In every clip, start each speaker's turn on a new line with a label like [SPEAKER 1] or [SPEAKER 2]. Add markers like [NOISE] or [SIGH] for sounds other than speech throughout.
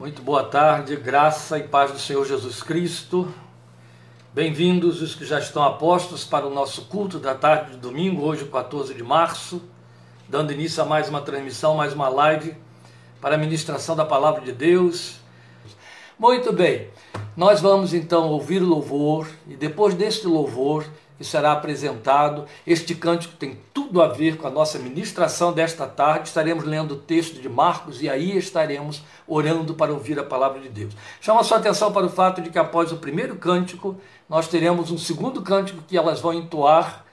[SPEAKER 1] Muito boa tarde, graça e paz do Senhor Jesus Cristo. Bem-vindos os que já estão apostos para o nosso culto da tarde de domingo, hoje 14 de março, dando início a mais uma transmissão, mais uma live para a ministração da palavra de Deus. Muito bem, nós vamos então ouvir louvor e depois deste louvor que será apresentado. Este cântico tem tudo a ver com a nossa ministração desta tarde. Estaremos lendo o texto de Marcos e aí estaremos orando para ouvir a palavra de Deus. Chama sua atenção para o fato de que após o primeiro cântico, nós teremos um segundo cântico que elas vão entoar,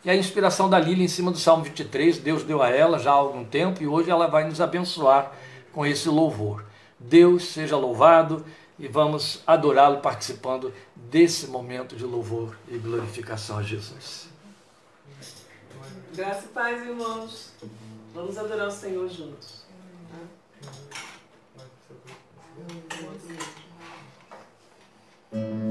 [SPEAKER 1] que é a inspiração da Lília em cima do Salmo 23. Deus deu a ela já há algum tempo e hoje ela vai nos abençoar com esse louvor. Deus seja louvado e vamos adorá-lo participando desse momento de louvor e glorificação a Jesus.
[SPEAKER 2] Graça e paz, irmãos. Vamos adorar o Senhor juntos. Bem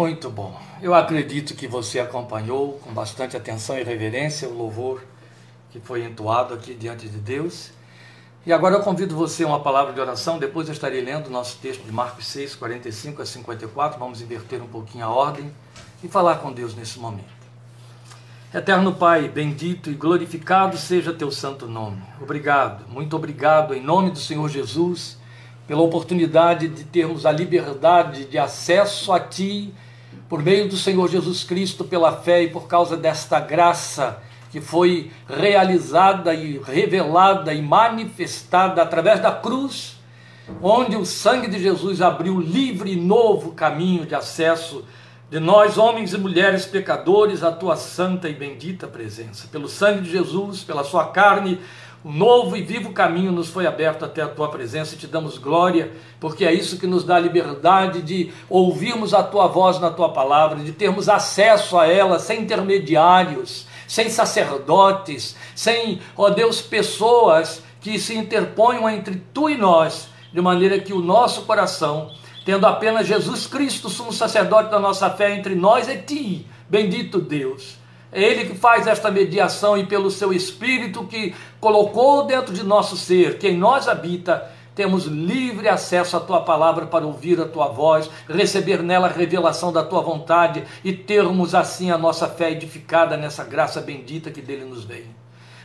[SPEAKER 1] Muito bom. Eu acredito que você acompanhou com bastante atenção e reverência o louvor que foi entoado aqui diante de Deus. E agora eu convido você a uma palavra de oração. Depois eu estarei lendo o nosso texto de Marcos 6, 45 a 54. Vamos inverter um pouquinho a ordem e falar com Deus nesse momento. Eterno Pai, bendito e glorificado seja teu santo nome. Obrigado, muito obrigado em nome do Senhor Jesus pela oportunidade de termos a liberdade de acesso a Ti por meio do Senhor Jesus Cristo, pela fé e por causa desta graça que foi realizada e revelada e manifestada através da cruz, onde o sangue de Jesus abriu livre e novo caminho de acesso de nós, homens e mulheres pecadores, à tua santa e bendita presença. Pelo sangue de Jesus, pela sua carne, um novo e vivo caminho nos foi aberto até a tua presença e te damos glória, porque é isso que nos dá a liberdade de ouvirmos a tua voz na tua palavra, de termos acesso a ela sem intermediários, sem sacerdotes, sem, ó Deus, pessoas que se interponham entre tu e nós, de maneira que o nosso coração, tendo apenas Jesus Cristo, sumo sacerdote da nossa fé entre nós e ti, bendito Deus. É Ele que faz esta mediação e pelo seu Espírito que colocou dentro de nosso ser, que em nós habita, temos livre acesso à tua palavra para ouvir a tua voz, receber nela a revelação da tua vontade e termos assim a nossa fé edificada nessa graça bendita que dele nos vem.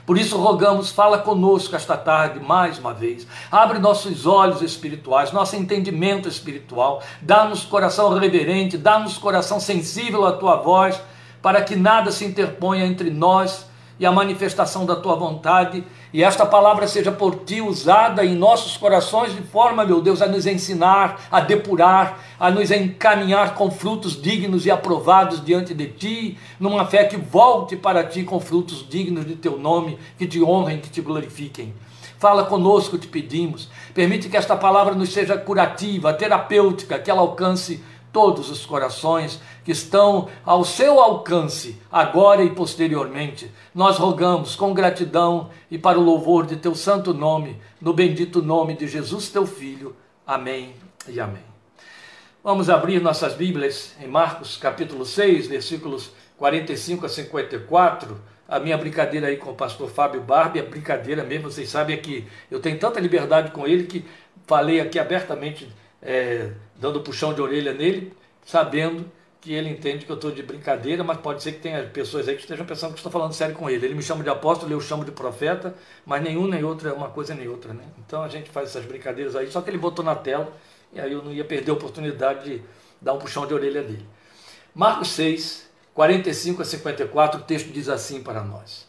[SPEAKER 1] Por isso rogamos, fala conosco esta tarde mais uma vez. Abre nossos olhos espirituais, nosso entendimento espiritual. Dá-nos coração reverente, dá-nos coração sensível à tua voz para que nada se interponha entre nós e a manifestação da tua vontade, e esta palavra seja por ti usada em nossos corações de forma, meu Deus, a nos ensinar, a depurar, a nos encaminhar com frutos dignos e aprovados diante de ti, numa fé que volte para ti com frutos dignos de teu nome, que te honrem, que te glorifiquem. Fala conosco, te pedimos. Permite que esta palavra nos seja curativa, terapêutica, que ela alcance todos os corações que estão ao seu alcance, agora e posteriormente. Nós rogamos com gratidão e para o louvor de teu santo nome, no bendito nome de Jesus, teu Filho. Amém e amém. Vamos abrir nossas Bíblias em Marcos capítulo 6, versículos 45 a 54. A minha brincadeira aí com o pastor Fábio Barbie, é brincadeira mesmo, vocês sabem que eu tenho tanta liberdade com ele que falei aqui abertamente é, dando puxão de orelha nele, sabendo que ele entende que eu estou de brincadeira, mas pode ser que tenha pessoas aí que estejam pensando que estou falando sério com ele. Ele me chama de apóstolo, eu chamo de profeta, mas nenhum nem outro é uma coisa nem outra, né? Então a gente faz essas brincadeiras aí, só que ele botou na tela e aí eu não ia perder a oportunidade de dar um puxão de orelha dele. Marcos 6, 45 a 54, o texto diz assim para nós.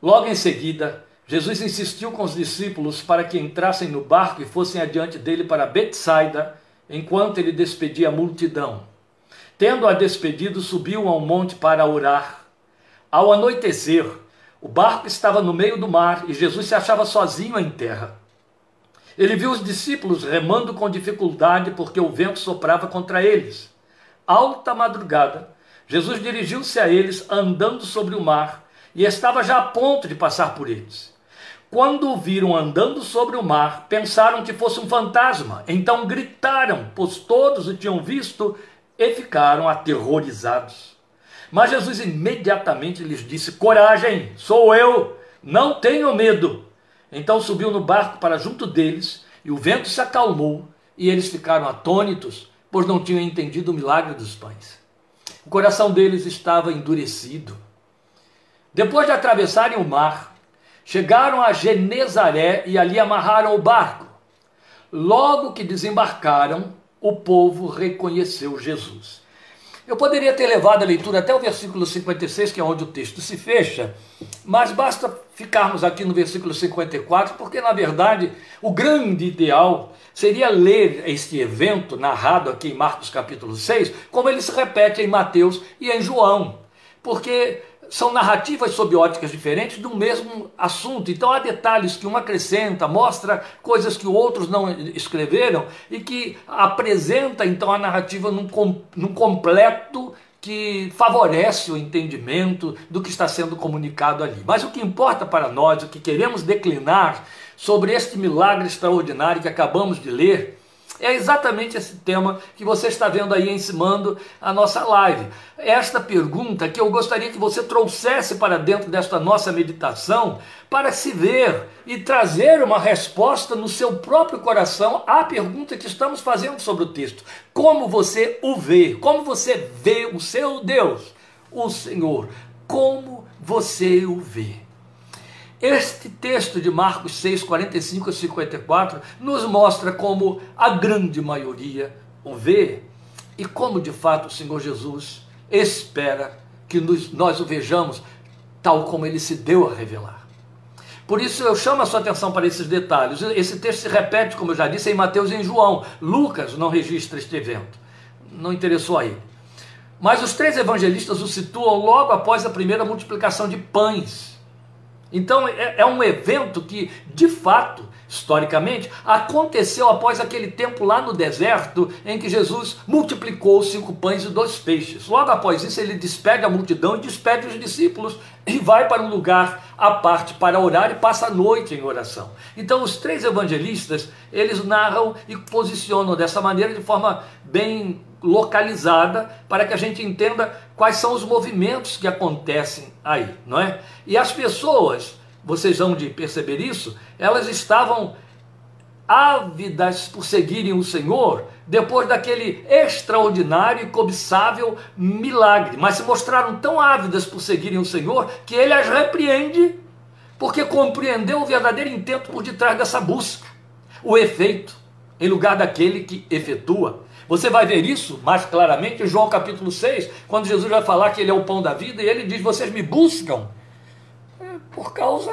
[SPEAKER 1] Logo em seguida, Jesus insistiu com os discípulos para que entrassem no barco e fossem adiante dele para Betsaida, enquanto ele despedia a multidão. Tendo-a despedido, subiu ao monte para orar. Ao anoitecer, o barco estava no meio do mar e Jesus se achava sozinho em terra. Ele viu os discípulos remando com dificuldade porque o vento soprava contra eles. Alta madrugada, Jesus dirigiu-se a eles andando sobre o mar e estava já a ponto de passar por eles. Quando o viram andando sobre o mar, pensaram que fosse um fantasma. Então gritaram, pois todos o tinham visto e ficaram aterrorizados. Mas Jesus imediatamente lhes disse: Coragem, sou eu, não tenham medo. Então subiu no barco para junto deles, e o vento se acalmou, e eles ficaram atônitos, pois não tinham entendido o milagre dos pães. O coração deles estava endurecido. Depois de atravessarem o mar, Chegaram a Genezaré e ali amarraram o barco. Logo que desembarcaram, o povo reconheceu Jesus. Eu poderia ter levado a leitura até o versículo 56, que é onde o texto se fecha, mas basta ficarmos aqui no versículo 54, porque na verdade o grande ideal seria ler este evento narrado aqui em Marcos capítulo 6, como ele se repete em Mateus e em João. Porque são narrativas sob óticas diferentes do mesmo assunto. Então há detalhes que um acrescenta, mostra coisas que outros não escreveram e que apresenta então a narrativa num, num completo que favorece o entendimento do que está sendo comunicado ali. Mas o que importa para nós, o que queremos declinar sobre este milagre extraordinário que acabamos de ler, É exatamente esse tema que você está vendo aí encimando a nossa live. Esta pergunta que eu gostaria que você trouxesse para dentro desta nossa meditação para se ver e trazer uma resposta no seu próprio coração à pergunta que estamos fazendo sobre o texto. Como você o vê? Como você vê o seu Deus, o Senhor? Como você o vê? Este texto de Marcos 6, 45 a 54 nos mostra como a grande maioria o vê e como de fato o Senhor Jesus espera que nós o vejamos tal como ele se deu a revelar. Por isso eu chamo a sua atenção para esses detalhes. Esse texto se repete, como eu já disse, em Mateus e em João. Lucas não registra este evento. Não interessou a ele. Mas os três evangelistas o situam logo após a primeira multiplicação de pães então é, é, um evento que, de fato, historicamente, aconteceu após aquele tempo lá no deserto em que Jesus multiplicou os cinco pães e dois peixes. Logo após isso, ele despede a multidão e despede os discípulos e vai para um lugar à parte para orar e passa a noite em oração. Então, os três evangelistas, eles narram e posicionam dessa maneira de forma bem localizada para que a gente entenda quais são os movimentos que acontecem aí, não é? E as pessoas, vocês vão de perceber isso, elas estavam ávidas por seguirem o Senhor depois daquele extraordinário e cobiçável milagre, mas se mostraram tão ávidas por seguirem o Senhor que ele as repreende porque compreendeu o verdadeiro intento por detrás dessa busca, o efeito, em lugar daquele que efetua. Você vai ver isso mais claramente em João capítulo 6, quando Jesus vai falar que ele é o pão da vida, e ele diz: Vocês me buscam é, por causa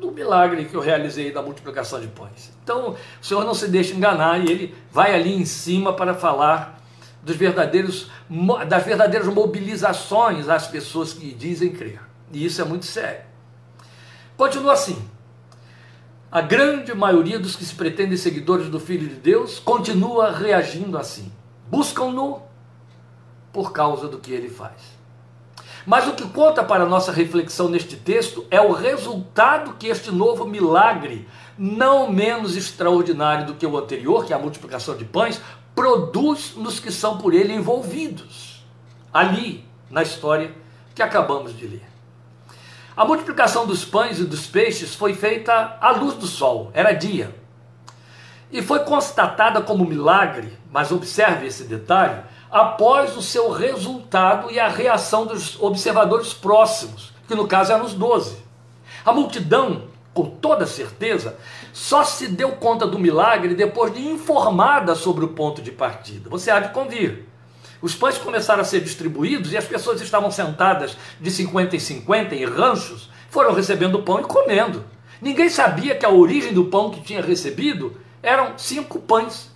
[SPEAKER 1] do milagre que eu realizei da multiplicação de pães. Então, o Senhor não se deixa enganar e ele vai ali em cima para falar dos verdadeiros, das verdadeiras mobilizações às pessoas que dizem crer. E isso é muito sério. Continua assim. A grande maioria dos que se pretendem seguidores do Filho de Deus continua reagindo assim. Buscam-no por causa do que ele faz. Mas o que conta para a nossa reflexão neste texto é o resultado que este novo milagre, não menos extraordinário do que o anterior, que é a multiplicação de pães, produz nos que são por ele envolvidos, ali na história que acabamos de ler. A multiplicação dos pães e dos peixes foi feita à luz do sol, era dia. E foi constatada como milagre, mas observe esse detalhe, após o seu resultado e a reação dos observadores próximos, que no caso eram os doze. A multidão, com toda certeza, só se deu conta do milagre depois de informada sobre o ponto de partida. Você há de convir. Os pães começaram a ser distribuídos e as pessoas estavam sentadas de 50 em 50 em ranchos, foram recebendo pão e comendo. Ninguém sabia que a origem do pão que tinha recebido eram cinco pães.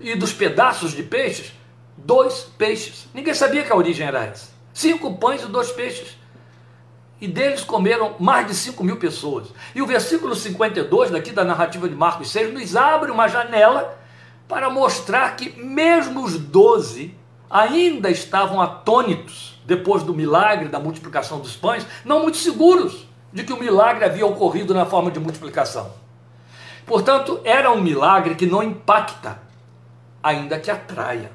[SPEAKER 1] E dos pedaços de peixes, dois peixes. Ninguém sabia que a origem era essa. Cinco pães e dois peixes. E deles comeram mais de 5 mil pessoas. E o versículo 52 daqui da narrativa de Marcos 6 nos abre uma janela para mostrar que mesmo os doze ainda estavam atônitos depois do milagre da multiplicação dos pães, não muito seguros de que o milagre havia ocorrido na forma de multiplicação. Portanto, era um milagre que não impacta, ainda que atraia.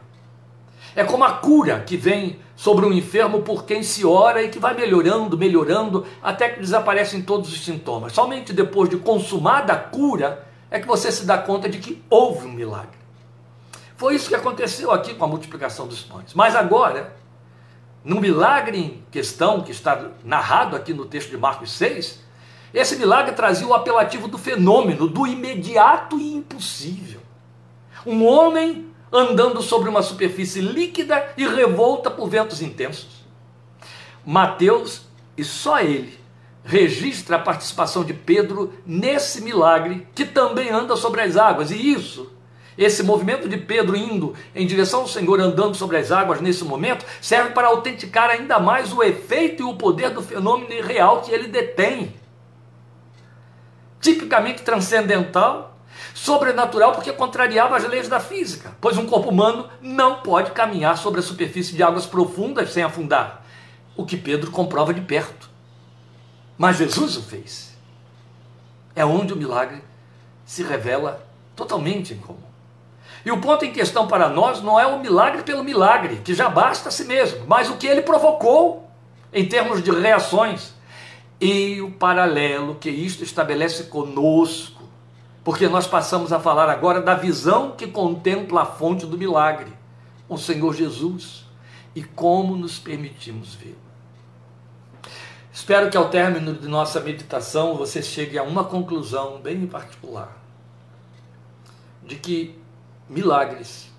[SPEAKER 1] É como a cura que vem sobre um enfermo por quem se ora e que vai melhorando, melhorando, até que desaparecem todos os sintomas. Somente depois de consumada a cura é que você se dá conta de que houve um milagre. Foi isso que aconteceu aqui com a multiplicação dos pães. Mas agora, no milagre em questão, que está narrado aqui no texto de Marcos 6, esse milagre trazia o apelativo do fenômeno, do imediato e impossível. Um homem andando sobre uma superfície líquida e revolta por ventos intensos. Mateus, e só ele, registra a participação de Pedro nesse milagre que também anda sobre as águas, e isso esse movimento de Pedro indo em direção ao Senhor, andando sobre as águas nesse momento, serve para autenticar ainda mais o efeito e o poder do fenômeno real que ele detém. Tipicamente transcendental, sobrenatural, porque contrariava as leis da física, pois um corpo humano não pode caminhar sobre a superfície de águas profundas sem afundar, o que Pedro comprova de perto. Mas Jesus o fez. É onde o milagre se revela totalmente incomum. E o ponto em questão para nós não é o milagre pelo milagre, que já basta a si mesmo, mas o que ele provocou em termos de reações. E o paralelo que isto estabelece conosco, porque nós passamos a falar agora da visão que contempla a fonte do milagre, o Senhor Jesus, e como nos permitimos vê-lo. Espero que ao término de nossa meditação você chegue a uma conclusão bem particular de que milagres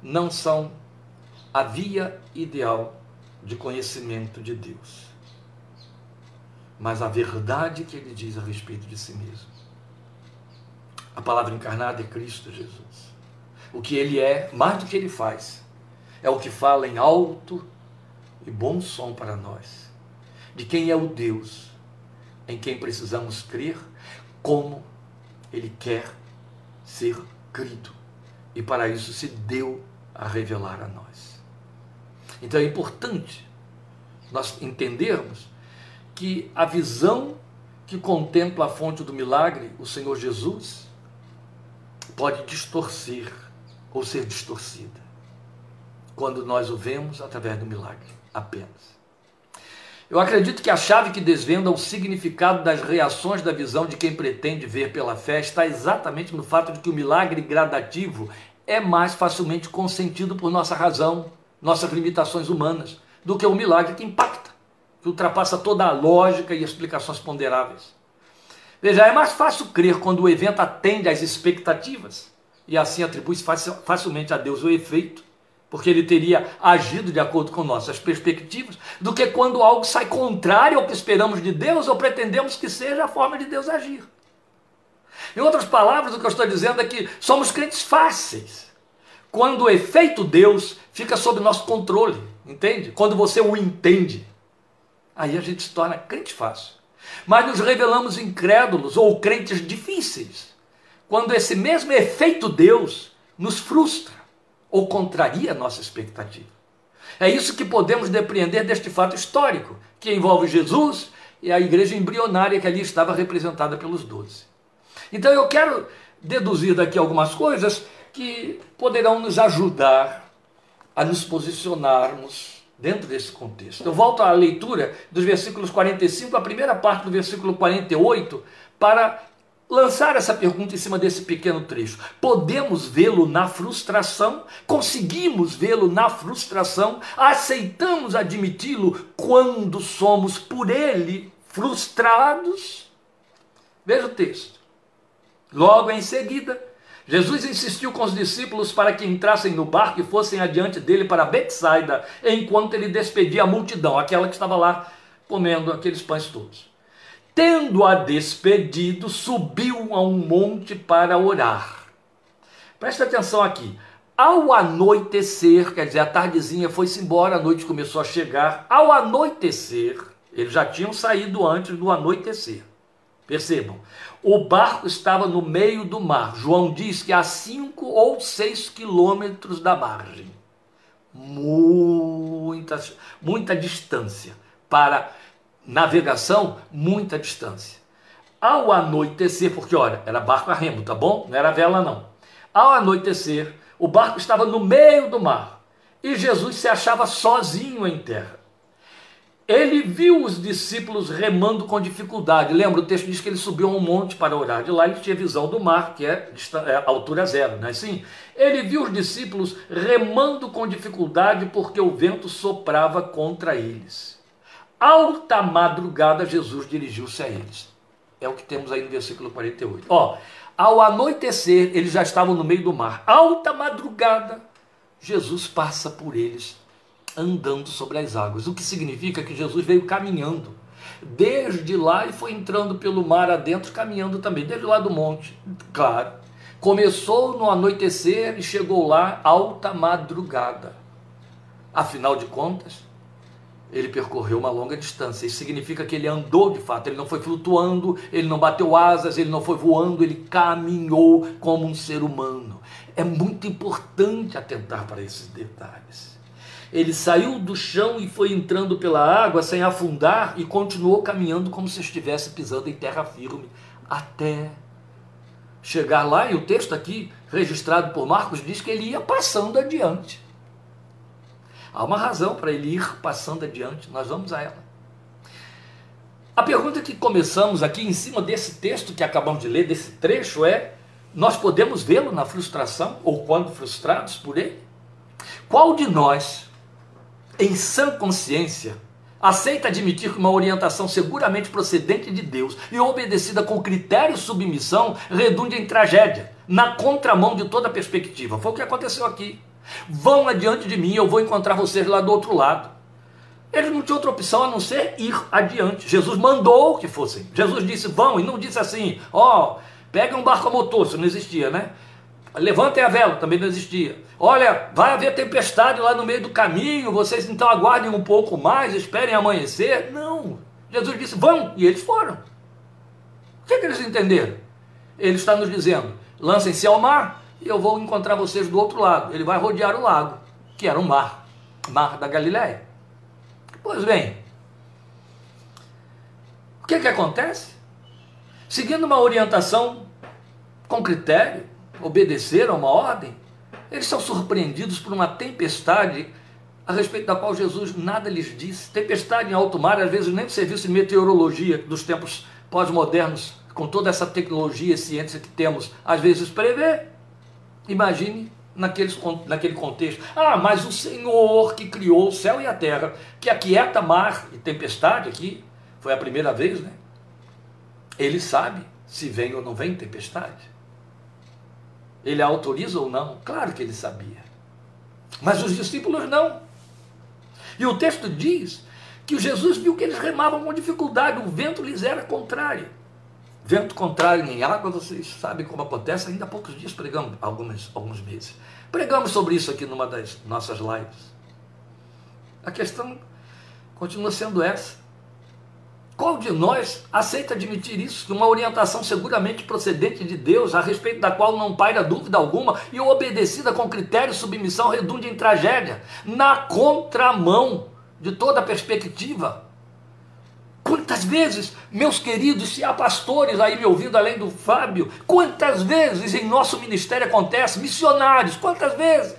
[SPEAKER 1] não são a via ideal de conhecimento de Deus, mas a verdade que ele diz a respeito de si mesmo. A palavra encarnada é Cristo Jesus. O que ele é, mais do que ele faz, é o que fala em alto e bom som para nós, de quem é o Deus em quem precisamos crer, como ele quer ser crido. E para isso se deu a revelar a nós. Então é importante nós entendermos que a visão que contempla a fonte do milagre, o Senhor Jesus, pode distorcer ou ser distorcida quando nós o vemos através do milagre apenas. Eu acredito que a chave que desvenda o significado das reações da visão de quem pretende ver pela fé está exatamente no fato de que o milagre gradativo é mais facilmente consentido por nossa razão, nossas limitações humanas, do que o milagre que impacta, que ultrapassa toda a lógica e explicações ponderáveis. Veja, é mais fácil crer quando o evento atende às expectativas e assim atribui facilmente a Deus o efeito porque ele teria agido de acordo com nossas perspectivas, do que quando algo sai contrário ao que esperamos de Deus ou pretendemos que seja a forma de Deus agir. Em outras palavras, o que eu estou dizendo é que somos crentes fáceis. Quando o efeito Deus fica sob nosso controle, entende? Quando você o entende, aí a gente se torna crente fácil. Mas nos revelamos incrédulos ou crentes difíceis, quando esse mesmo efeito Deus nos frustra ou contraria a nossa expectativa. É isso que podemos depreender deste fato histórico, que envolve Jesus e a igreja embrionária que ali estava representada pelos doze. Então eu quero deduzir daqui algumas coisas que poderão nos ajudar a nos posicionarmos dentro desse contexto. Eu volto à leitura dos versículos 45, a primeira parte do versículo 48, para lançar essa pergunta em cima desse pequeno trecho. Podemos vê-lo na frustração? Conseguimos vê-lo na frustração? Aceitamos admiti-lo quando somos por ele frustrados? Veja o texto. Logo em seguida, Jesus insistiu com os discípulos para que entrassem no barco e fossem adiante dele para Betsaida, enquanto ele despedia a multidão, aquela que estava lá comendo aqueles pães todos. Tendo-a despedido, subiu a um monte para orar. Presta atenção aqui. Ao anoitecer, quer dizer, a tardezinha foi-se embora, a noite começou a chegar. Ao anoitecer, eles já tinham saído antes do anoitecer. Percebam, o barco estava no meio do mar. João diz que a cinco ou seis quilômetros da margem. Muita, muita distância para navegação, muita distância. Ao anoitecer, porque olha, era barco a remo, tá bom? Não era vela não. Ao anoitecer, o barco estava no meio do mar e Jesus se achava sozinho em terra. Ele viu os discípulos remando com dificuldade. Lembra, o texto diz que ele subiu a um monte para orar. De lá ele tinha visão do mar, que é, é altura zero, não é assim? Ele viu os discípulos remando com dificuldade porque o vento soprava contra eles alta madrugada, Jesus dirigiu-se a eles. É o que temos aí no versículo 48. Ó, ao anoitecer, eles já estavam no meio do mar. Alta madrugada, Jesus passa por eles andando sobre as águas. O que significa que Jesus veio caminhando. Desde lá e foi entrando pelo mar adentro, caminhando também, desde lá do monte, claro. Começou no anoitecer e chegou lá alta madrugada. Afinal de contas, ele percorreu uma longa distância. Isso significa que ele andou de fato, ele não foi flutuando, ele não bateu asas, ele não foi voando, ele caminhou como um ser humano. É muito importante atentar para esses detalhes. Ele saiu do chão e foi entrando pela água sem afundar e continuou caminhando como se estivesse pisando em terra firme até chegar lá, e o texto aqui, registrado por Marcos, diz que ele ia passando adiante. Há uma razão para ele ir passando adiante, nós vamos a ela. A pergunta que começamos aqui em cima desse texto que acabamos de ler, desse trecho, é: nós podemos vê-lo na frustração, ou quando frustrados por ele? Qual de nós, em sã consciência, aceita admitir que uma orientação seguramente procedente de Deus e obedecida com critério e submissão redunde em tragédia, na contramão de toda perspectiva? Foi o que aconteceu aqui. Vão adiante de mim, eu vou encontrar vocês lá do outro lado. Eles não tinham outra opção a não ser ir adiante. Jesus mandou que fossem. Jesus disse vão e não disse assim, ó, oh, peguem um barco a motor, isso não existia, né? Levantem a vela, também não existia. Olha, vai haver tempestade lá no meio do caminho, vocês então aguardem um pouco mais, esperem amanhecer. Não. Jesus disse: vão, e eles foram. O que, é que eles entenderam? Ele está nos dizendo: lancem-se ao mar e eu vou encontrar vocês do outro lado. Ele vai rodear o lago, que era o mar, mar da Galiléia. Pois bem, o que, que acontece? Seguindo uma orientação com critério, obedeceram a uma ordem, eles são surpreendidos por uma tempestade a respeito da qual Jesus nada lhes disse. Tempestade em alto mar, às vezes nem o serviço de meteorologia dos tempos pós-modernos, com toda essa tecnologia e ciência que temos, às vezes prevê. Imagine naqueles, naquele contexto. Ah, mas o Senhor que criou o céu e a terra, que aquieta mar e tempestade aqui, foi a primeira vez, né? Ele sabe se vem ou não vem tempestade. Ele autoriza ou não? Claro que ele sabia. Mas os discípulos não. E o texto diz que Jesus viu que eles remavam com dificuldade, o vento lhes era contrário. Vento contrário em água, vocês sabem como acontece, ainda há poucos dias pregamos, alguns, alguns meses. Pregamos sobre isso aqui numa das nossas lives. A questão continua sendo essa. Qual de nós aceita admitir isso? Uma orientação seguramente procedente de Deus, a respeito da qual não paira dúvida alguma, e obedecida com critério submissão, redunde em tragédia, na contramão de toda perspectiva. Quantas vezes, meus queridos, se há pastores aí me ouvindo além do Fábio, quantas vezes em nosso ministério acontece, missionários, quantas vezes?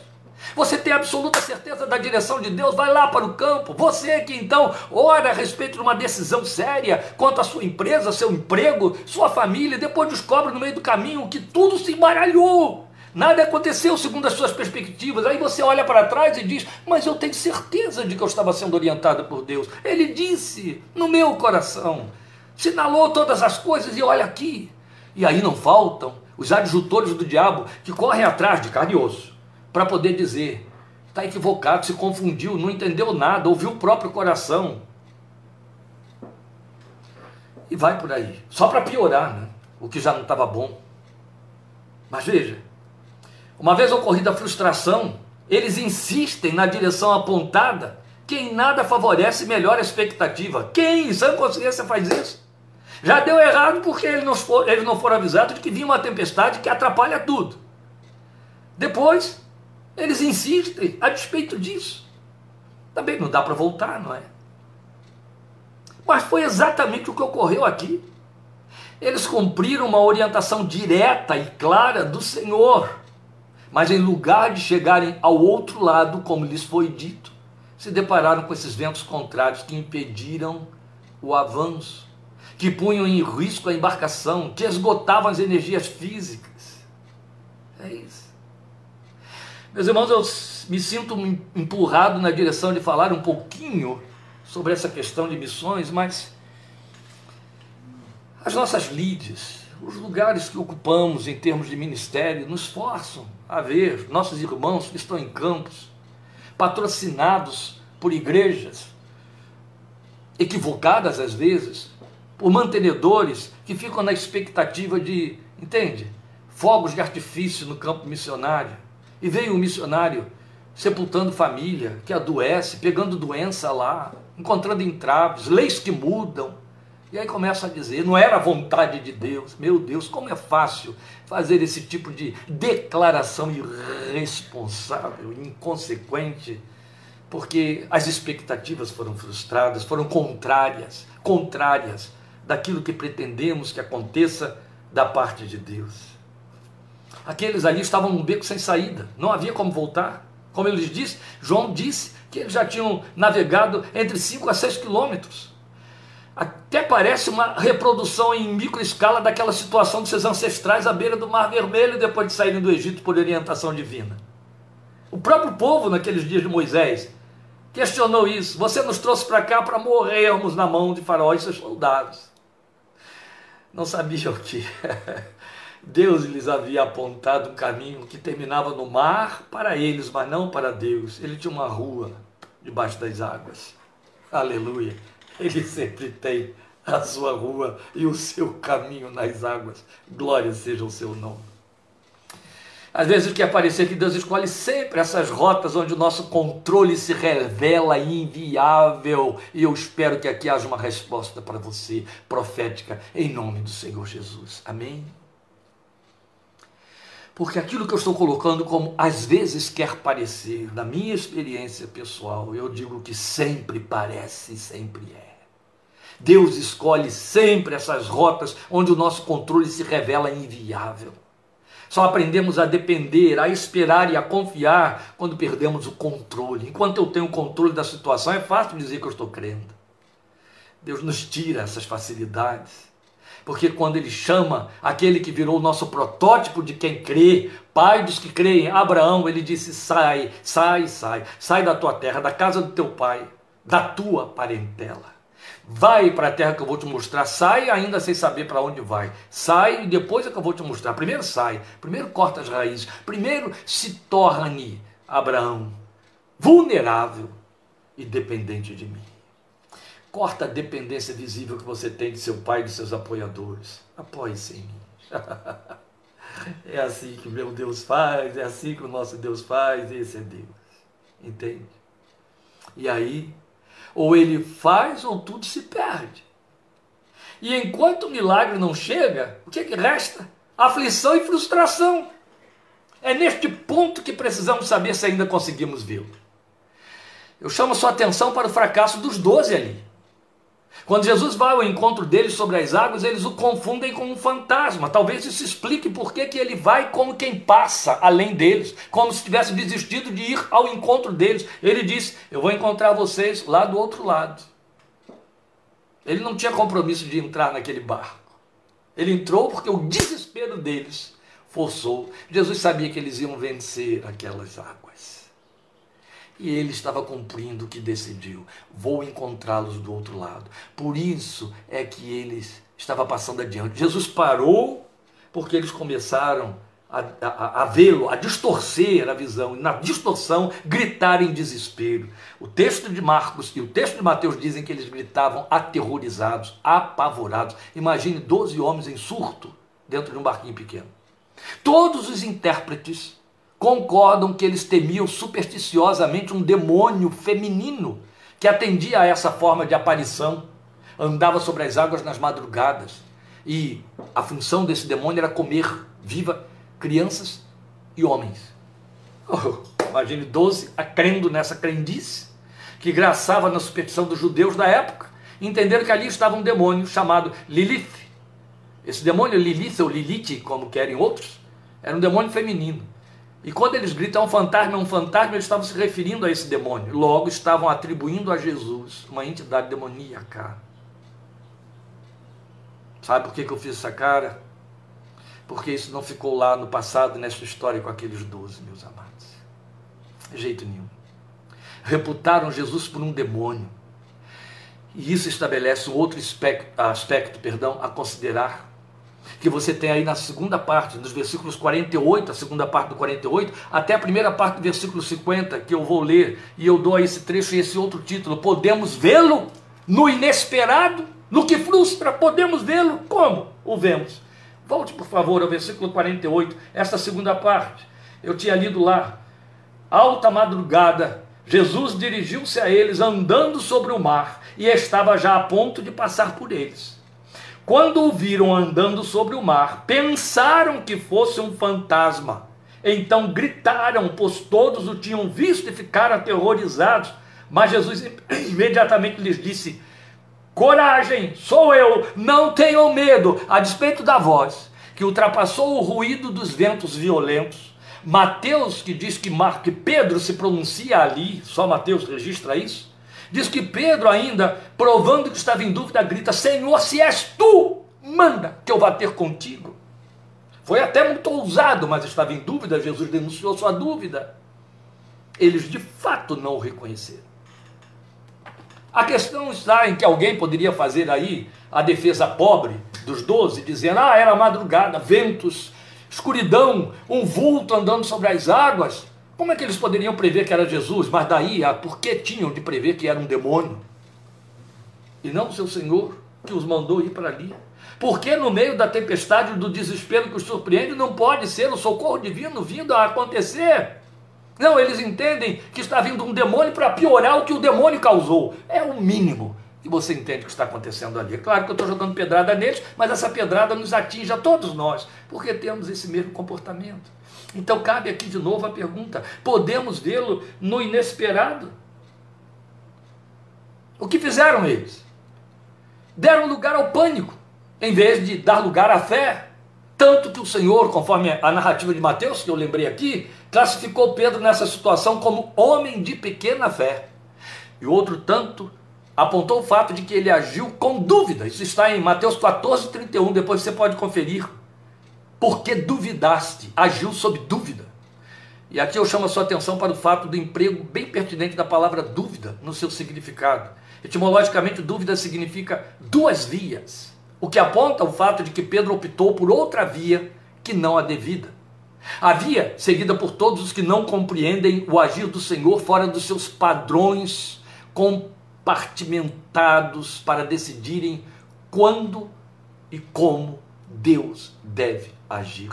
[SPEAKER 1] Você tem absoluta certeza da direção de Deus, vai lá para o campo. Você que então ora a respeito de uma decisão séria quanto à sua empresa, seu emprego, sua família, depois descobre no meio do caminho que tudo se embaralhou. Nada aconteceu segundo as suas perspectivas. Aí você olha para trás e diz: Mas eu tenho certeza de que eu estava sendo orientado por Deus. Ele disse no meu coração, sinalou todas as coisas e olha aqui. E aí não faltam os adjutores do diabo que correm atrás de carne e osso para poder dizer: está equivocado, se confundiu, não entendeu nada, ouviu o próprio coração. E vai por aí, só para piorar, né? o que já não estava bom. Mas veja, uma vez ocorrida a frustração, eles insistem na direção apontada, que em nada favorece melhor a expectativa. Quem em sã consciência faz isso? Já deu errado porque eles não, foram, não foram avisados de que vinha uma tempestade que atrapalha tudo. Depois, eles insistem a despeito disso. Também não dá para voltar, não é? Mas foi exatamente o que ocorreu aqui. Eles cumpriram uma orientação direta e clara do Senhor mas em lugar de chegarem ao outro lado, como lhes foi dito, se depararam com esses ventos contrários que impediram o avanço, que punham em risco a embarcação, que esgotavam as energias físicas. É isso. Meus irmãos, eu me sinto empurrado na direção de falar um pouquinho sobre essa questão de missões, mas as nossas lides, os lugares que ocupamos em termos de ministério nos forçam a ver nossos irmãos que estão em campos, patrocinados por igrejas, equivocadas às vezes, por mantenedores que ficam na expectativa de, entende, fogos de artifício no campo missionário. E veio um missionário sepultando família, que adoece, pegando doença lá, encontrando entraves, leis que mudam, e aí começa a dizer, não era a vontade de Deus. Meu Deus, como é fácil fazer esse tipo de declaração irresponsável, inconsequente, porque as expectativas foram frustradas, foram contrárias, contrárias daquilo que pretendemos que aconteça da parte de Deus. aqueles ali estavam num beco sem saída, não havia como voltar. Como ele lhes disse, João disse que eles já tinham navegado entre 5 a 6 quilômetros. Até parece uma reprodução em microescala daquela situação de seus ancestrais à beira do Mar Vermelho depois de saírem do Egito por orientação divina. O próprio povo, naqueles dias de Moisés, questionou isso. Você nos trouxe para cá para morrermos na mão de Faraó e seus soldados. Não sabiam que [LAUGHS] Deus lhes havia apontado um caminho que terminava no mar para eles, mas não para Deus. Ele tinha uma rua debaixo das águas. Aleluia. Ele sempre tem a sua rua e o seu caminho nas águas. Glória seja o seu nome. Às vezes quer parecer que Deus escolhe sempre essas rotas onde o nosso controle se revela inviável. E eu espero que aqui haja uma resposta para você, profética, em nome do Senhor Jesus. Amém? Porque aquilo que eu estou colocando como às vezes quer parecer, na minha experiência pessoal, eu digo que sempre parece, sempre é. Deus escolhe sempre essas rotas onde o nosso controle se revela inviável. Só aprendemos a depender, a esperar e a confiar quando perdemos o controle. Enquanto eu tenho o controle da situação, é fácil dizer que eu estou crendo. Deus nos tira essas facilidades. Porque quando ele chama aquele que virou o nosso protótipo de quem crê, pai dos que creem, Abraão, ele disse: sai, sai, sai, sai da tua terra, da casa do teu pai, da tua parentela. Vai para a terra que eu vou te mostrar. Sai ainda sem saber para onde vai. Sai e depois é que eu vou te mostrar. Primeiro sai, primeiro corta as raízes, primeiro se torne Abraão vulnerável e dependente de mim. Corta a dependência visível que você tem de seu pai e de seus apoiadores. Apoie-se em mim. [LAUGHS] é assim que meu Deus faz, é assim que o nosso Deus faz, esse é Deus. Entende? E aí, ou ele faz ou tudo se perde. E enquanto o milagre não chega, o que, é que resta? Aflição e frustração. É neste ponto que precisamos saber se ainda conseguimos vê-lo. Eu chamo sua atenção para o fracasso dos doze ali. Quando Jesus vai ao encontro deles sobre as águas, eles o confundem com um fantasma. Talvez isso explique por que, que ele vai como quem passa além deles, como se tivesse desistido de ir ao encontro deles. Ele disse: Eu vou encontrar vocês lá do outro lado. Ele não tinha compromisso de entrar naquele barco. Ele entrou porque o desespero deles forçou. Jesus sabia que eles iam vencer aquelas águas. E ele estava cumprindo o que decidiu. Vou encontrá-los do outro lado. Por isso é que eles estava passando adiante. Jesus parou porque eles começaram a, a, a vê-lo, a distorcer a visão, e na distorção gritar em desespero. O texto de Marcos e o texto de Mateus dizem que eles gritavam aterrorizados, apavorados. Imagine 12 homens em surto dentro de um barquinho pequeno. Todos os intérpretes concordam que eles temiam supersticiosamente um demônio feminino que atendia a essa forma de aparição, andava sobre as águas nas madrugadas e a função desse demônio era comer viva crianças e homens. Oh, imagine 12 crendo nessa crendice que graçava na superstição dos judeus da época, entenderam que ali estava um demônio chamado Lilith. Esse demônio Lilith ou Lilith, como querem outros, era um demônio feminino e quando eles gritam um fantasma, é um fantasma, eles estavam se referindo a esse demônio. Logo, estavam atribuindo a Jesus uma entidade demoníaca. Sabe por que, que eu fiz essa cara? Porque isso não ficou lá no passado, nessa história com aqueles doze, meus amados. De jeito nenhum. Reputaram Jesus por um demônio. E isso estabelece um outro aspecto, aspecto perdão, a considerar que você tem aí na segunda parte, nos versículos 48, a segunda parte do 48, até a primeira parte do versículo 50, que eu vou ler, e eu dou a esse trecho e esse outro título. Podemos vê-lo no inesperado, no que frustra, podemos vê-lo como o vemos. Volte, por favor, ao versículo 48, esta segunda parte. Eu tinha lido lá. Alta madrugada, Jesus dirigiu-se a eles andando sobre o mar e estava já a ponto de passar por eles. Quando o viram andando sobre o mar, pensaram que fosse um fantasma. Então gritaram, pois todos o tinham visto e ficaram aterrorizados. Mas Jesus [CLEARS THROAT] imediatamente lhes disse: Coragem, sou eu, não tenham medo. A despeito da voz, que ultrapassou o ruído dos ventos violentos. Mateus, que diz que, Mar, que Pedro se pronuncia ali, só Mateus registra isso, diz que Pedro, ainda provando que estava em dúvida, grita: Senhor, se és tu, manda que eu vá ter contigo. Foi até muito ousado, mas estava em dúvida, Jesus denunciou sua dúvida. Eles de fato não o reconheceram. A questão está em que alguém poderia fazer aí a defesa pobre dos doze, dizendo: ah, era madrugada, ventos, escuridão, um vulto andando sobre as águas. Como é que eles poderiam prever que era Jesus? Mas daí, por que tinham de prever que era um demônio? E não o seu Senhor que os mandou ir para ali? Porque no meio da tempestade, do desespero que os surpreende, não pode ser o socorro divino vindo a acontecer. Não, eles entendem que está vindo um demônio para piorar o que o demônio causou. É o mínimo que você entende que está acontecendo ali. É claro que eu estou jogando pedrada neles, mas essa pedrada nos atinge a todos nós, porque temos esse mesmo comportamento. Então cabe aqui de novo a pergunta: podemos vê-lo no inesperado? O que fizeram eles? Deram lugar ao pânico, em vez de dar lugar à fé. Tanto que o Senhor, conforme a narrativa de Mateus, que eu lembrei aqui, classificou Pedro nessa situação como homem de pequena fé. E outro tanto apontou o fato de que ele agiu com dúvida. Isso está em Mateus 14, 31, depois você pode conferir. Porque duvidaste, agiu sob dúvida. E aqui eu chamo a sua atenção para o fato do emprego bem pertinente da palavra dúvida no seu significado. Etimologicamente, dúvida significa duas vias, o que aponta o fato de que Pedro optou por outra via que não a devida. A via seguida por todos os que não compreendem o agir do Senhor fora dos seus padrões compartimentados para decidirem quando e como Deus deve agir.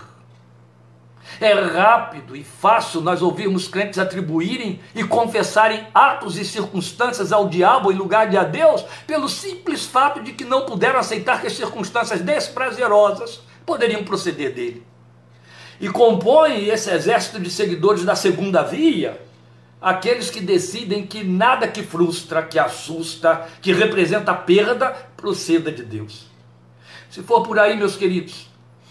[SPEAKER 1] É rápido e fácil nós ouvirmos crentes atribuírem e confessarem atos e circunstâncias ao diabo em lugar de a Deus, pelo simples fato de que não puderam aceitar que as circunstâncias desprazerosas poderiam proceder dele e compõe esse exército de seguidores da segunda via, aqueles que decidem que nada que frustra, que assusta, que representa perda, proceda de Deus. Se for por aí, meus queridos,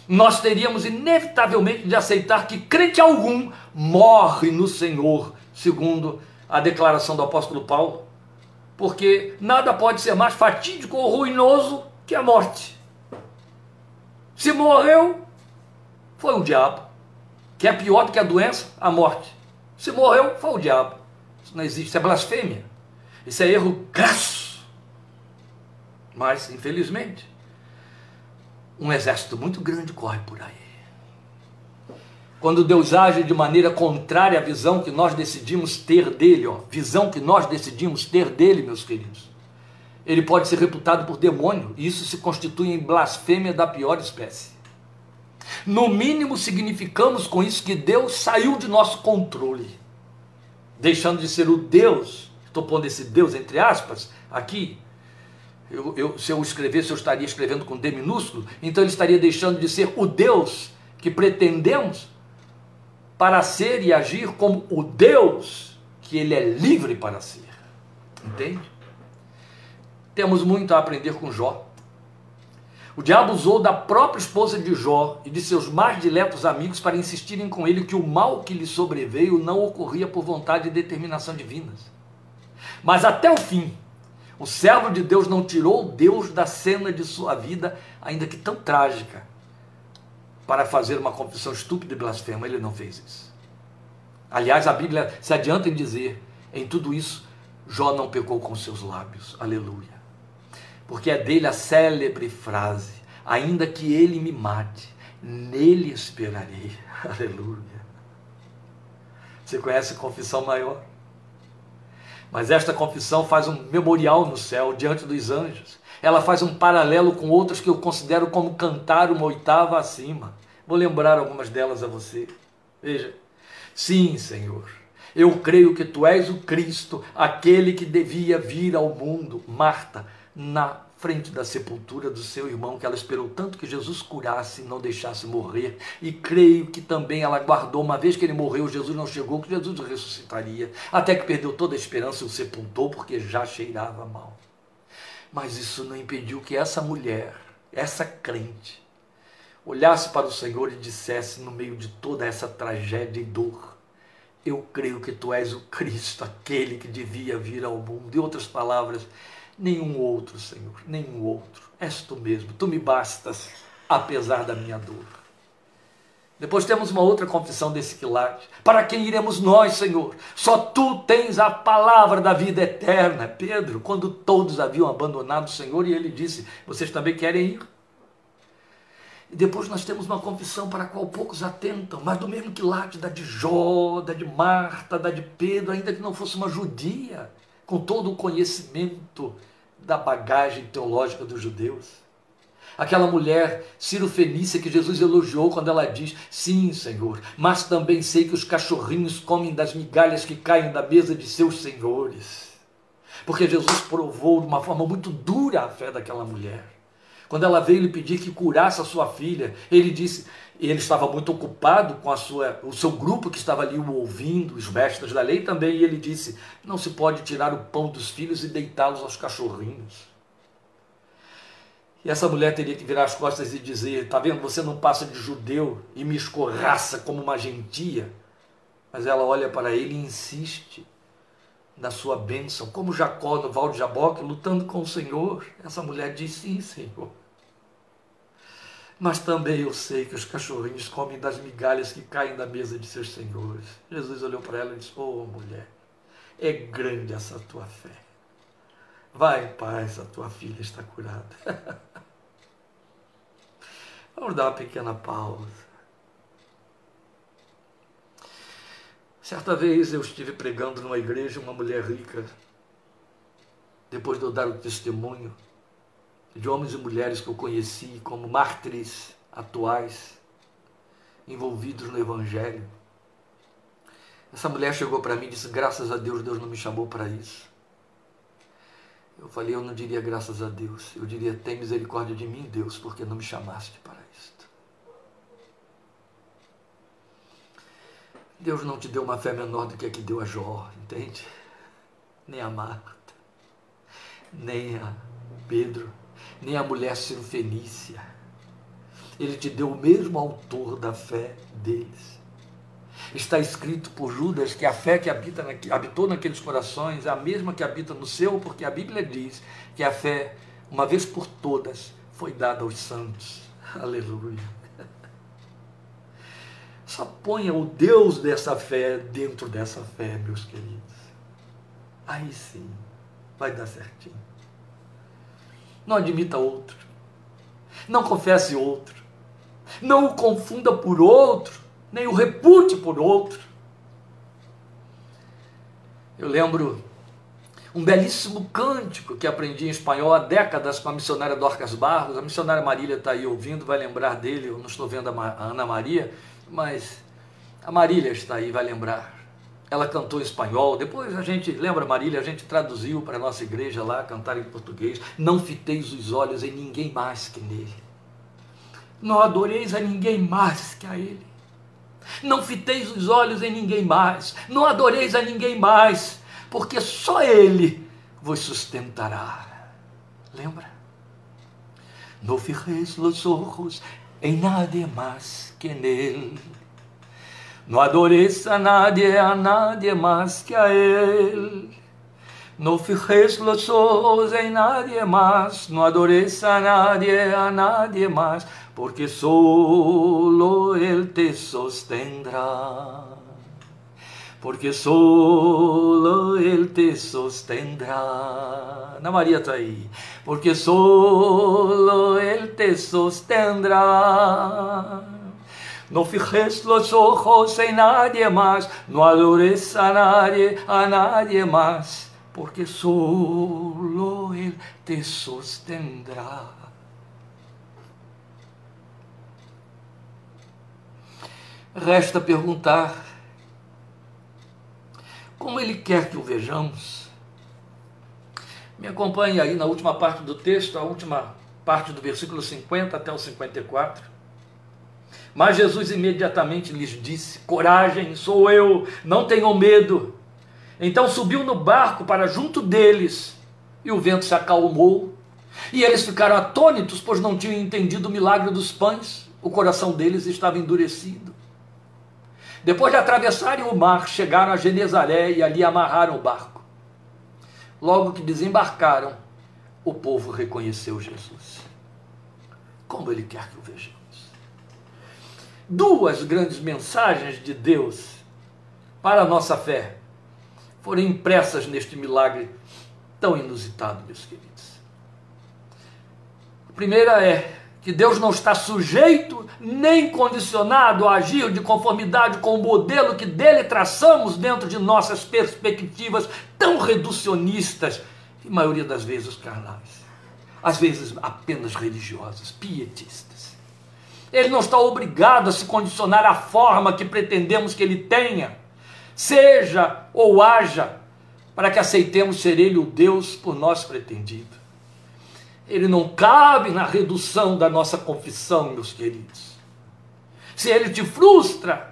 [SPEAKER 1] nós teríamos inevitavelmente de aceitar que crente algum morre no Senhor, segundo a declaração do apóstolo Paulo, porque nada pode ser mais fatídico ou ruinoso que a morte. Se morreu, foi o diabo. Que é pior do que a doença, a morte. Se morreu, foi o diabo. Isso não existe, isso é blasfêmia. Isso é erro crasso. Mas, infelizmente, um exército muito grande corre por aí. Quando Deus age de maneira contrária à visão que nós decidimos ter dele, ó, visão que nós decidimos ter dele, meus queridos, ele pode ser reputado por demônio, e isso se constitui em blasfêmia da pior espécie. No mínimo, significamos com isso que Deus saiu de nosso controle, deixando de ser o Deus, estou pondo esse Deus entre aspas aqui. Eu, eu, se eu escrevesse, eu estaria escrevendo com D minúsculo, então ele estaria deixando de ser o Deus que pretendemos para ser e agir como o Deus que ele é livre para ser. Entende? Temos muito a aprender com Jó. O diabo usou da própria esposa de Jó e de seus mais diletos amigos para insistirem com ele que o mal que lhe sobreveio não ocorria por vontade e determinação divinas. Mas até o fim, o servo de Deus não tirou Deus da cena de sua vida, ainda que tão trágica, para fazer uma confissão estúpida e blasfema. Ele não fez isso. Aliás, a Bíblia se adianta em dizer: em tudo isso, Jó não pecou com seus lábios. Aleluia porque é dele a célebre frase: ainda que ele me mate, nele esperarei. [LAUGHS] Aleluia. Você conhece confissão maior? Mas esta confissão faz um memorial no céu diante dos anjos. Ela faz um paralelo com outras que eu considero como cantar uma oitava acima. Vou lembrar algumas delas a você. Veja. Sim, Senhor. Eu creio que tu és o Cristo, aquele que devia vir ao mundo. Marta, na frente da sepultura do seu irmão, que ela esperou tanto que Jesus curasse e não deixasse morrer. E creio que também ela guardou, uma vez que ele morreu, Jesus não chegou, que Jesus ressuscitaria. Até que perdeu toda a esperança e o sepultou, porque já cheirava mal. Mas isso não impediu que essa mulher, essa crente, olhasse para o Senhor e dissesse, no meio de toda essa tragédia e dor: Eu creio que tu és o Cristo, aquele que devia vir ao mundo. Em outras palavras, nenhum outro, Senhor, nenhum outro. És tu mesmo, tu me bastas, apesar da minha dor. Depois temos uma outra confissão desse quilate. Para quem iremos nós, Senhor? Só tu tens a palavra da vida eterna. Pedro, quando todos haviam abandonado o Senhor, e ele disse: Vocês também querem ir? E depois nós temos uma confissão para a qual poucos atentam, mas do mesmo quilate da de Jó, da de Marta, da de Pedro, ainda que não fosse uma judia, com todo o conhecimento da bagagem teológica dos judeus. Aquela mulher Ciro Fenícia que Jesus elogiou quando ela diz: Sim, Senhor, mas também sei que os cachorrinhos comem das migalhas que caem da mesa de seus senhores. Porque Jesus provou de uma forma muito dura a fé daquela mulher. Quando ela veio lhe pedir que curasse a sua filha, ele disse, ele estava muito ocupado com a sua, o seu grupo que estava ali o ouvindo, os mestres da lei também, e ele disse: Não se pode tirar o pão dos filhos e deitá-los aos cachorrinhos. E essa mulher teria que virar as costas e dizer: Está vendo, você não passa de judeu e me escorraça como uma gentia. Mas ela olha para ele e insiste na sua bênção, como Jacó no Val de Jaboque, lutando com o Senhor. Essa mulher diz: Sim, Senhor. Mas também eu sei que os cachorrinhos comem das migalhas que caem da mesa de seus senhores. Jesus olhou para ela e disse: Oh, mulher, é grande essa tua fé. Vai em paz, a tua filha está curada. [LAUGHS] Vamos dar uma pequena pausa. Certa vez eu estive pregando numa igreja, uma mulher rica, depois de eu dar o testemunho de homens e mulheres que eu conheci como mártires atuais, envolvidos no Evangelho. Essa mulher chegou para mim e disse: Graças a Deus, Deus não me chamou para isso. Eu falei: Eu não diria graças a Deus, eu diria: Tem misericórdia de mim, Deus, porque não me chamaste para Deus não te deu uma fé menor do que a que deu a Jó, entende? Nem a Marta, nem a Pedro, nem a mulher Fenícia. Ele te deu o mesmo autor da fé deles. Está escrito por Judas que a fé que habita habitou naqueles corações é a mesma que habita no seu, porque a Bíblia diz que a fé, uma vez por todas, foi dada aos santos. Aleluia. Só ponha o Deus dessa fé dentro dessa fé, meus queridos. Aí sim, vai dar certinho. Não admita outro. Não confesse outro. Não o confunda por outro, nem o repute por outro. Eu lembro um belíssimo cântico que aprendi em espanhol há décadas com a missionária Dorcas Barros. A missionária Marília está aí ouvindo, vai lembrar dele. Eu não estou vendo a Ana Maria mas a Marília está aí, vai lembrar. Ela cantou em espanhol, depois a gente, lembra Marília, a gente traduziu para a nossa igreja lá, cantar em português. Não fiteis os olhos em ninguém mais que nele. Não adoreis a ninguém mais que a ele. Não fiteis os olhos em ninguém mais. Não adoreis a ninguém mais, porque só ele vos sustentará. Lembra? Não fijeis os olhos em nada mais que nele. Não adoreis a nadie, a nadie más que a Él. No fijes los ojos en nadie más, no adores a nadie, a nadie más, porque solo Él te sostendrá. Porque solo Él te sostendrá. Ana María está ahí. Porque solo Él te sostendrá. No fijes los ojos en nadie más, no adores a nadie, a nadie más, porque solo Él te sostendrá. Resta perguntar como Ele quer que o vejamos. Me acompanhe aí na última parte do texto, a última parte do versículo 50 até o 54. Mas Jesus imediatamente lhes disse: Coragem, sou eu, não tenham medo. Então subiu no barco para junto deles, e o vento se acalmou. E eles ficaram atônitos, pois não tinham entendido o milagre dos pães. o coração deles estava endurecido. Depois de atravessarem o mar, chegaram a Genezaré e ali amarraram o barco. Logo que desembarcaram, o povo reconheceu Jesus. Como ele quer que o vejamos. Duas grandes mensagens de Deus para a nossa fé foram impressas neste milagre tão inusitado, meus queridos. A primeira é que Deus não está sujeito nem condicionado a agir de conformidade com o modelo que dele traçamos dentro de nossas perspectivas tão reducionistas e, maioria das vezes, carnais. Às vezes apenas religiosas, pietistas. Ele não está obrigado a se condicionar à forma que pretendemos que ele tenha, seja ou haja, para que aceitemos ser ele o Deus por nós pretendido ele não cabe na redução da nossa confissão, meus queridos. Se ele te frustra,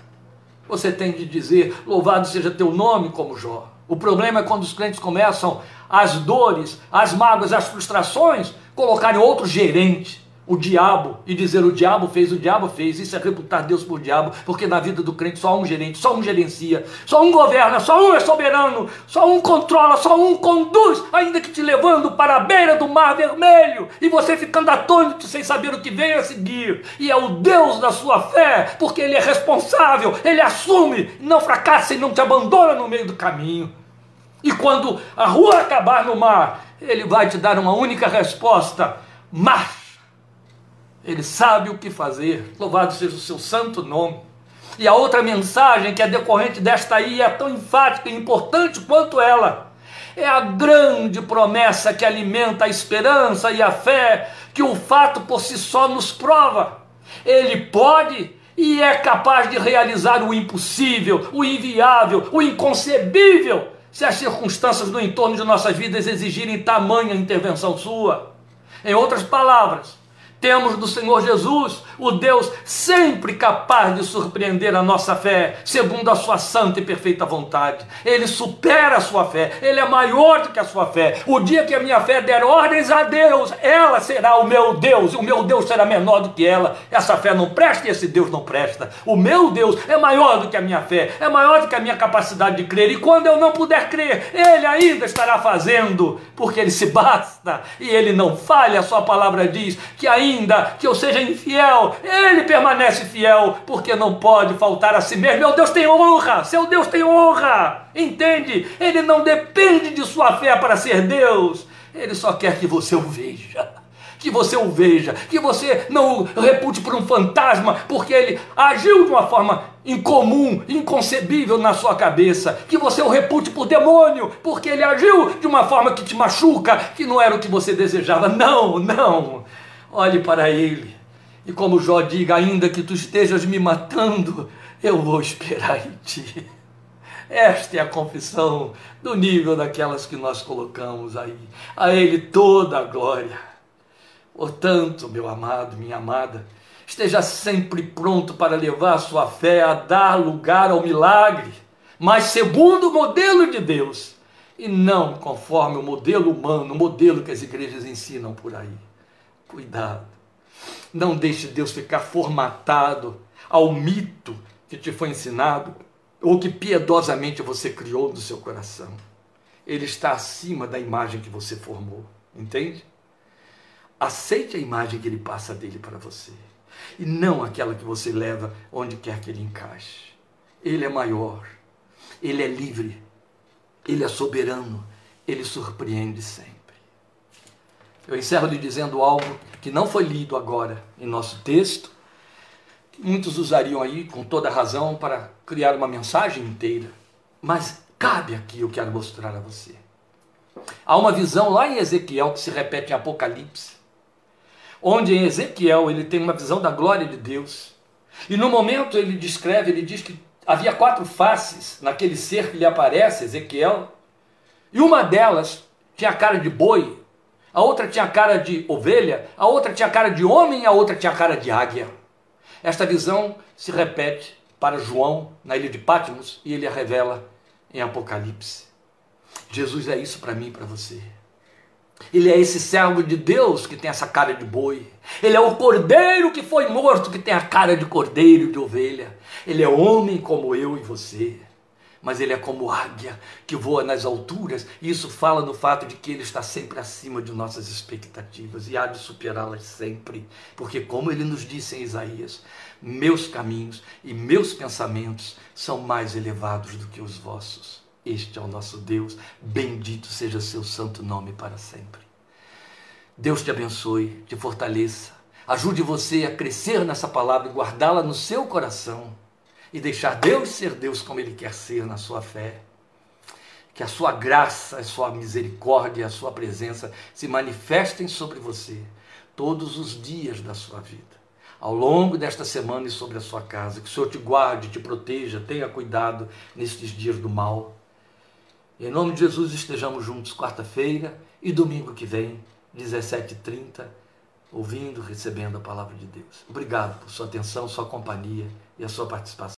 [SPEAKER 1] você tem de dizer: Louvado seja teu nome, como Jó. O problema é quando os crentes começam as dores, as mágoas, as frustrações, colocarem outro gerente o diabo e dizer o diabo fez, o diabo fez. Isso é reputar Deus por diabo, porque na vida do crente só um gerente, só um gerencia, só um governa, só um é soberano, só um controla, só um conduz, ainda que te levando para a beira do mar vermelho e você ficando atônito sem saber o que vem a seguir. E é o Deus da sua fé, porque ele é responsável, ele assume, não fracassa e não te abandona no meio do caminho. E quando a rua acabar no mar, ele vai te dar uma única resposta: marcha ele sabe o que fazer. Louvado seja o seu santo nome. E a outra mensagem que é decorrente desta aí é tão enfática e importante quanto ela. É a grande promessa que alimenta a esperança e a fé que o fato por si só nos prova. Ele pode e é capaz de realizar o impossível, o inviável, o inconcebível, se as circunstâncias no entorno de nossas vidas exigirem tamanha intervenção sua. Em outras palavras, temos do Senhor Jesus o Deus sempre capaz de surpreender a nossa fé, segundo a sua santa e perfeita vontade. Ele supera a sua fé, ele é maior do que a sua fé. O dia que a minha fé der ordens a Deus, ela será o meu Deus, o meu Deus será menor do que ela. Essa fé não presta e esse Deus não presta. O meu Deus é maior do que a minha fé, é maior do que a minha capacidade de crer. E quando eu não puder crer, ele ainda estará fazendo, porque ele se basta e ele não falha. A sua palavra diz que ainda ainda que eu seja infiel, ele permanece fiel, porque não pode faltar a si mesmo. Meu Deus tem honra, seu Deus tem honra, entende? Ele não depende de sua fé para ser Deus, ele só quer que você o veja que você o veja, que você não o repute por um fantasma, porque ele agiu de uma forma incomum, inconcebível na sua cabeça, que você o repute por demônio, porque ele agiu de uma forma que te machuca, que não era o que você desejava. Não, não olhe para ele. E como Jó diga, ainda que tu estejas me matando, eu vou esperar em ti. Esta é a confissão do nível daquelas que nós colocamos aí. A Ele toda a glória. Portanto, meu amado, minha amada, esteja sempre pronto para levar sua fé a dar lugar ao milagre, mas segundo o modelo de Deus, e não conforme o modelo humano, o modelo que as igrejas ensinam por aí. Cuidado. Não deixe Deus ficar formatado ao mito que te foi ensinado ou que piedosamente você criou no seu coração. Ele está acima da imagem que você formou, entende? Aceite a imagem que ele passa dele para você e não aquela que você leva onde quer que ele encaixe. Ele é maior, ele é livre, ele é soberano, ele surpreende sempre. Eu encerro lhe dizendo algo que não foi lido agora em nosso texto, muitos usariam aí com toda razão para criar uma mensagem inteira, mas cabe aqui eu quero mostrar a você. Há uma visão lá em Ezequiel que se repete em Apocalipse, onde em Ezequiel ele tem uma visão da glória de Deus. E no momento ele descreve, ele diz que havia quatro faces naquele ser que lhe aparece, Ezequiel, e uma delas tinha a cara de boi, a outra tinha cara de ovelha, a outra tinha cara de homem a outra tinha cara de águia. Esta visão se repete para João na ilha de Patmos e ele a revela em Apocalipse. Jesus é isso para mim e para você. Ele é esse servo de Deus que tem essa cara de boi. Ele é o cordeiro que foi morto, que tem a cara de cordeiro de ovelha. Ele é homem como eu e você. Mas ele é como águia que voa nas alturas. E isso fala no fato de que ele está sempre acima de nossas expectativas e há de superá-las sempre. Porque, como ele nos disse em Isaías, meus caminhos e meus pensamentos são mais elevados do que os vossos. Este é o nosso Deus, bendito seja seu santo nome para sempre. Deus te abençoe, te fortaleça, ajude você a crescer nessa palavra e guardá-la no seu coração e deixar Deus ser Deus como Ele quer ser na sua fé. Que a sua graça, a sua misericórdia, a sua presença se manifestem sobre você todos os dias da sua vida ao longo desta semana e sobre a sua casa. Que o Senhor te guarde, te proteja, tenha cuidado nestes dias do mal. Em nome de Jesus, estejamos juntos quarta-feira e domingo que vem, 17h30, ouvindo, recebendo a palavra de Deus. Obrigado por sua atenção, sua companhia e a sua participação.